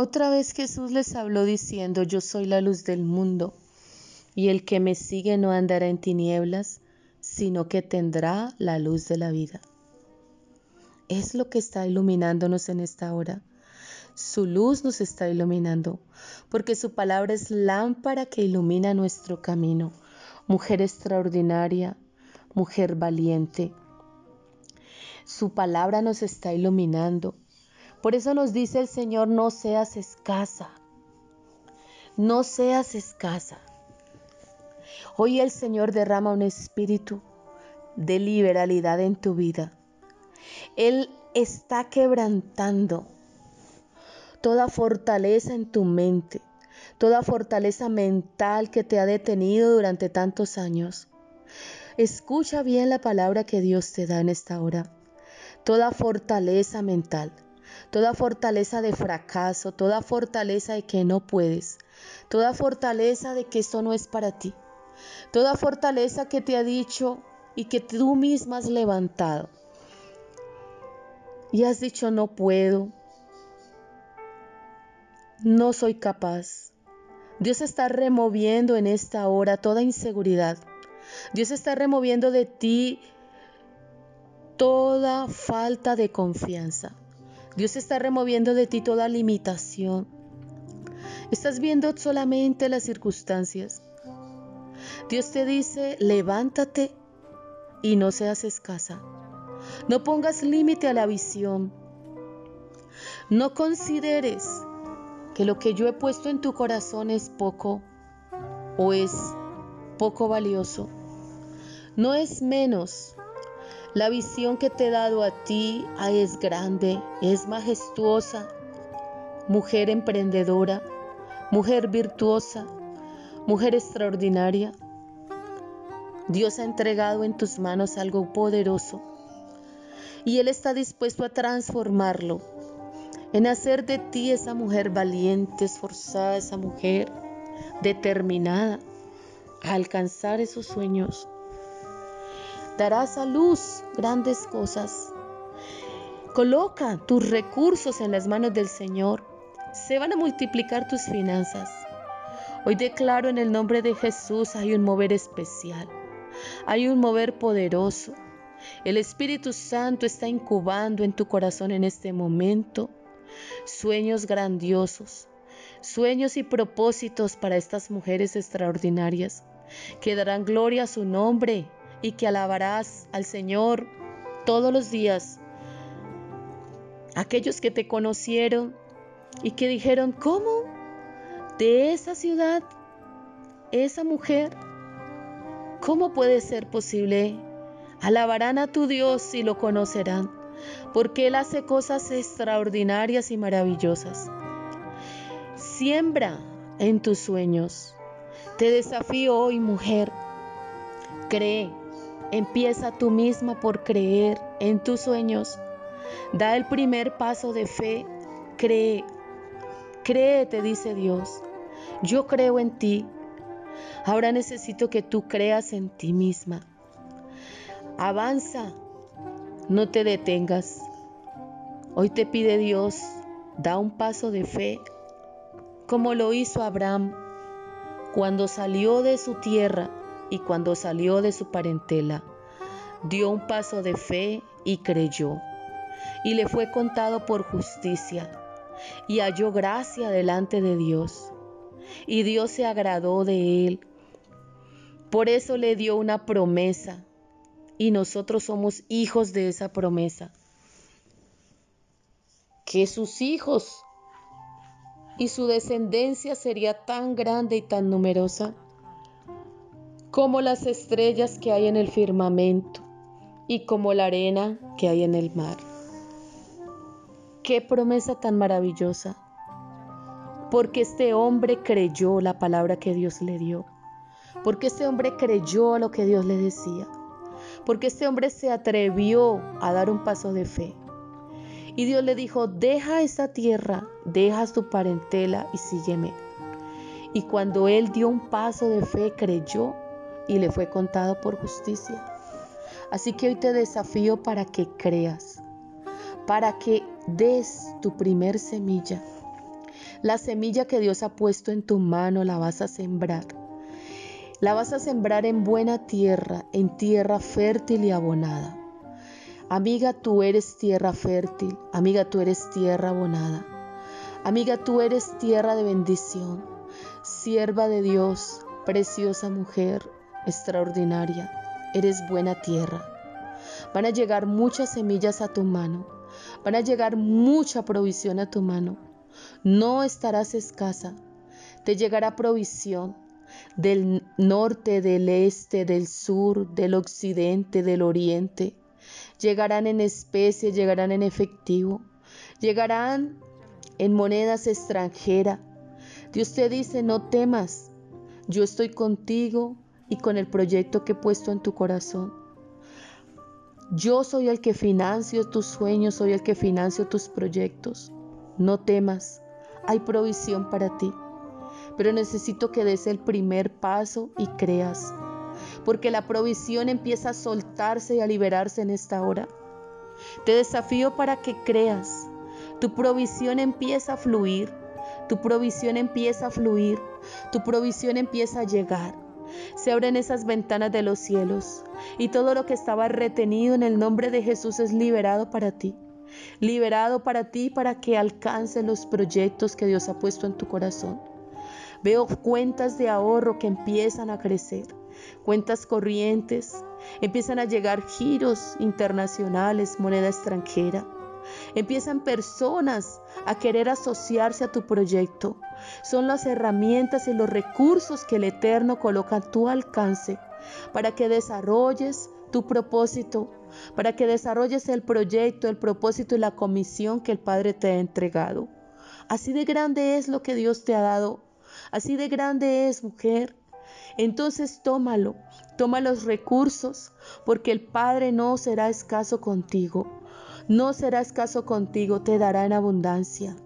Otra vez Jesús les habló diciendo, yo soy la luz del mundo, y el que me sigue no andará en tinieblas, sino que tendrá la luz de la vida. Es lo que está iluminándonos en esta hora. Su luz nos está iluminando, porque su palabra es lámpara que ilumina nuestro camino mujer extraordinaria, mujer valiente. Su palabra nos está iluminando. Por eso nos dice el Señor, no seas escasa, no seas escasa. Hoy el Señor derrama un espíritu de liberalidad en tu vida. Él está quebrantando toda fortaleza en tu mente, toda fortaleza mental que te ha detenido durante tantos años. Escucha bien la palabra que Dios te da en esta hora. Toda fortaleza mental, toda fortaleza de fracaso, toda fortaleza de que no puedes, toda fortaleza de que esto no es para ti, toda fortaleza que te ha dicho y que tú misma has levantado. Y has dicho no puedo, no soy capaz, Dios está removiendo en esta hora toda inseguridad. Dios está removiendo de ti toda falta de confianza. Dios está removiendo de ti toda limitación. Estás viendo solamente las circunstancias. Dios te dice, levántate y no seas escasa. No pongas límite a la visión. No consideres que lo que yo he puesto en tu corazón es poco o es poco valioso. No es menos. La visión que te he dado a ti es grande, es majestuosa. Mujer emprendedora, mujer virtuosa, mujer extraordinaria. Dios ha entregado en tus manos algo poderoso y Él está dispuesto a transformarlo en hacer de ti esa mujer valiente, esforzada, esa mujer determinada a alcanzar esos sueños. Darás a luz grandes cosas. Coloca tus recursos en las manos del Señor. Se van a multiplicar tus finanzas. Hoy declaro en el nombre de Jesús hay un mover especial. Hay un mover poderoso. El Espíritu Santo está incubando en tu corazón en este momento sueños grandiosos, sueños y propósitos para estas mujeres extraordinarias, que darán gloria a su nombre y que alabarás al Señor todos los días. Aquellos que te conocieron y que dijeron, ¿cómo? De esa ciudad, esa mujer, ¿cómo puede ser posible? Alabarán a tu Dios y lo conocerán porque Él hace cosas extraordinarias y maravillosas. Siembra en tus sueños. Te desafío hoy, mujer. Cree. Empieza tú misma por creer en tus sueños. Da el primer paso de fe. Cree. Cree, te dice Dios. Yo creo en ti. Ahora necesito que tú creas en ti misma. Avanza no te detengas. Hoy te pide Dios, da un paso de fe, como lo hizo Abraham cuando salió de su tierra y cuando salió de su parentela. Dio un paso de fe y creyó, y le fue contado por justicia, y halló gracia delante de Dios, y Dios se agradó de él. Por eso le dio una promesa y nosotros somos hijos de esa promesa. Que sus hijos y su descendencia sería tan grande y tan numerosa como las estrellas que hay en el firmamento y como la arena que hay en el mar. Qué promesa tan maravillosa. porque este hombre creyó la palabra que Dios le dio, porque este hombre creyó lo que Dios le decía, porque este hombre se atrevió a dar un paso de fe. Y Dios le dijo, deja esa tierra, deja tu parentela y sígueme. Y cuando él dio un paso de fe, creyó y le fue contado por justicia. Así que hoy te desafío para que creas, para que des tu primer semilla. La semilla que Dios ha puesto en tu mano la vas a sembrar. La vas a sembrar en buena tierra, en tierra fértil y abonada. Amiga, tú eres tierra fértil. Amiga, tú eres tierra abonada. Amiga, tú eres tierra de bendición. Sierva de Dios, preciosa mujer, extraordinaria. Eres buena tierra. Van a llegar muchas semillas a tu mano Van a llegar mucha provisión a tu mano. No estarás escasa. Te llegará provisión del norte, del este, del sur, del occidente, del oriente. Llegarán en especie, llegarán en efectivo, llegarán en monedas extranjeras. Dios te dice, no temas, yo estoy contigo y con el proyecto que he puesto en tu corazón. Yo soy el que financio tus sueños, soy el que financio tus proyectos. No temas, hay provisión para ti. Pero necesito que des el primer paso y creas. Porque la provisión empieza a soltarse y a liberarse en esta hora. Te desafío para que creas. Tu provisión empieza a fluir. Tu provisión empieza a fluir. Tu provisión empieza a llegar. Se abren esas ventanas de los cielos y todo lo que estaba retenido en el nombre de Jesús es liberado para ti. Liberado para ti para que alcances los proyectos que Dios ha puesto en tu corazón. Veo cuentas de ahorro que empiezan a crecer, cuentas corrientes, empiezan a llegar giros internacionales, moneda extranjera. Empiezan personas a querer asociarse a tu proyecto. Son las herramientas y los recursos que el Eterno coloca a tu alcance para que desarrolles tu propósito, para que desarrolles el proyecto, el propósito y la comisión que el Padre te ha entregado. Así de grande es lo que Dios te ha dado, así de grande es mujer. Entonces tómalo, toma los recursos, porque el Padre no será escaso contigo, no será escaso contigo, te dará en abundancia.